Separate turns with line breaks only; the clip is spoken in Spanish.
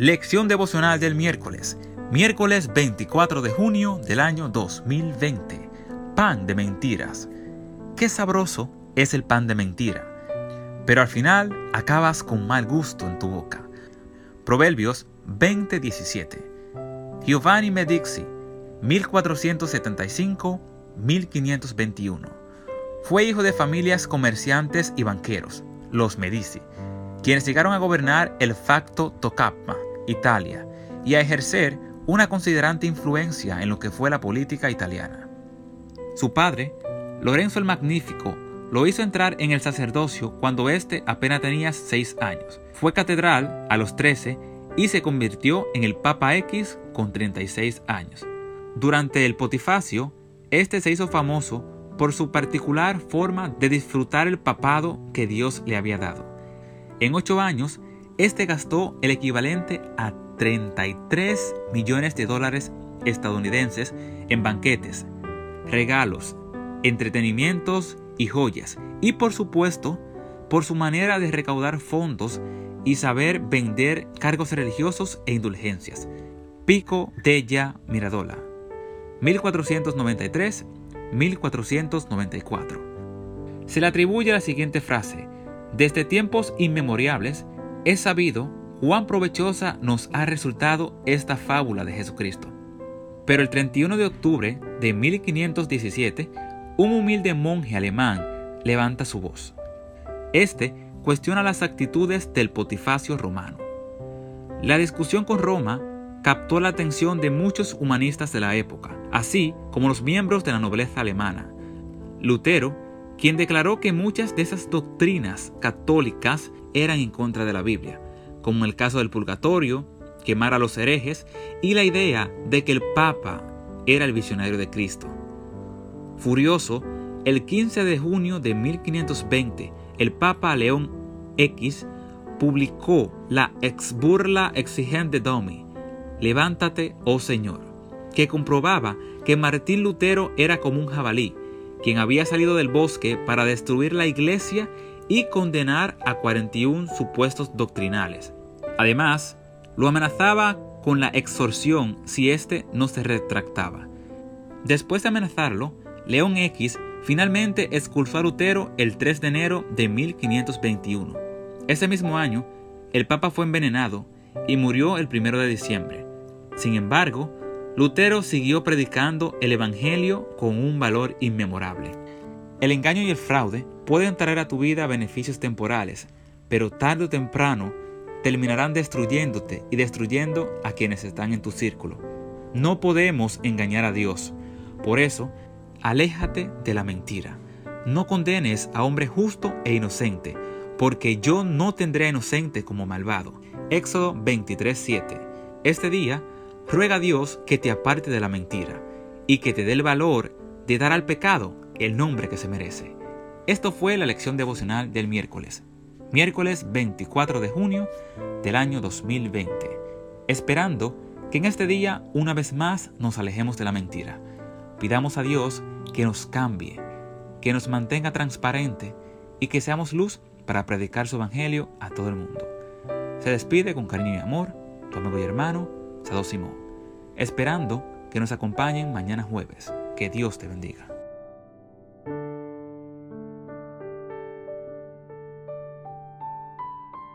Lección devocional del miércoles, miércoles 24 de junio del año 2020. Pan de mentiras. Qué sabroso es el pan de mentira, pero al final acabas con mal gusto en tu boca. Proverbios 20:17. Giovanni Medici, 1475-1521. Fue hijo de familias comerciantes y banqueros, los Medici, quienes llegaron a gobernar el facto Tocapma Italia, y a ejercer una considerante influencia en lo que fue la política italiana. Su padre, Lorenzo el Magnífico, lo hizo entrar en el sacerdocio cuando éste apenas tenía 6 años. Fue catedral a los 13 y se convirtió en el Papa X con 36 años. Durante el potifacio, este se hizo famoso por su particular forma de disfrutar el papado que Dios le había dado. En ocho años, este gastó el equivalente a 33 millones de dólares estadounidenses en banquetes, regalos, entretenimientos y joyas. Y por supuesto, por su manera de recaudar fondos y saber vender cargos religiosos e indulgencias. Pico della Miradola, 1493-1494. Se le atribuye la siguiente frase, desde tiempos inmemoriales es sabido cuán provechosa nos ha resultado esta fábula de Jesucristo. Pero el 31 de octubre de 1517, un humilde monje alemán levanta su voz. Este cuestiona las actitudes del potifacio romano. La discusión con Roma captó la atención de muchos humanistas de la época, así como los miembros de la nobleza alemana. Lutero, quien declaró que muchas de esas doctrinas católicas eran en contra de la Biblia, como el caso del purgatorio, quemar a los herejes y la idea de que el Papa era el visionario de Cristo. Furioso, el 15 de junio de 1520, el Papa León X publicó la ex burla exigente Domi, Levántate, oh Señor, que comprobaba que Martín Lutero era como un jabalí, quien había salido del bosque para destruir la iglesia y condenar a 41 supuestos doctrinales. Además, lo amenazaba con la exorción si éste no se retractaba. Después de amenazarlo, León X finalmente expulsó a Lutero el 3 de enero de 1521. Ese mismo año, el Papa fue envenenado y murió el 1 de diciembre. Sin embargo, Lutero siguió predicando el Evangelio con un valor inmemorable. El engaño y el fraude pueden traer a tu vida beneficios temporales, pero tarde o temprano terminarán destruyéndote y destruyendo a quienes están en tu círculo. No podemos engañar a Dios. Por eso, aléjate de la mentira. No condenes a hombre justo e inocente, porque yo no tendré a inocente como malvado. Éxodo 23:7. Este día, ruega a Dios que te aparte de la mentira y que te dé el valor de dar al pecado el nombre que se merece. Esto fue la lección devocional del miércoles, miércoles 24 de junio del año 2020, esperando que en este día una vez más nos alejemos de la mentira. Pidamos a Dios que nos cambie, que nos mantenga transparente y que seamos luz para predicar su evangelio a todo el mundo. Se despide con cariño y amor tu amigo y hermano, Sado Simón, esperando que nos acompañen mañana jueves. Que Dios te bendiga.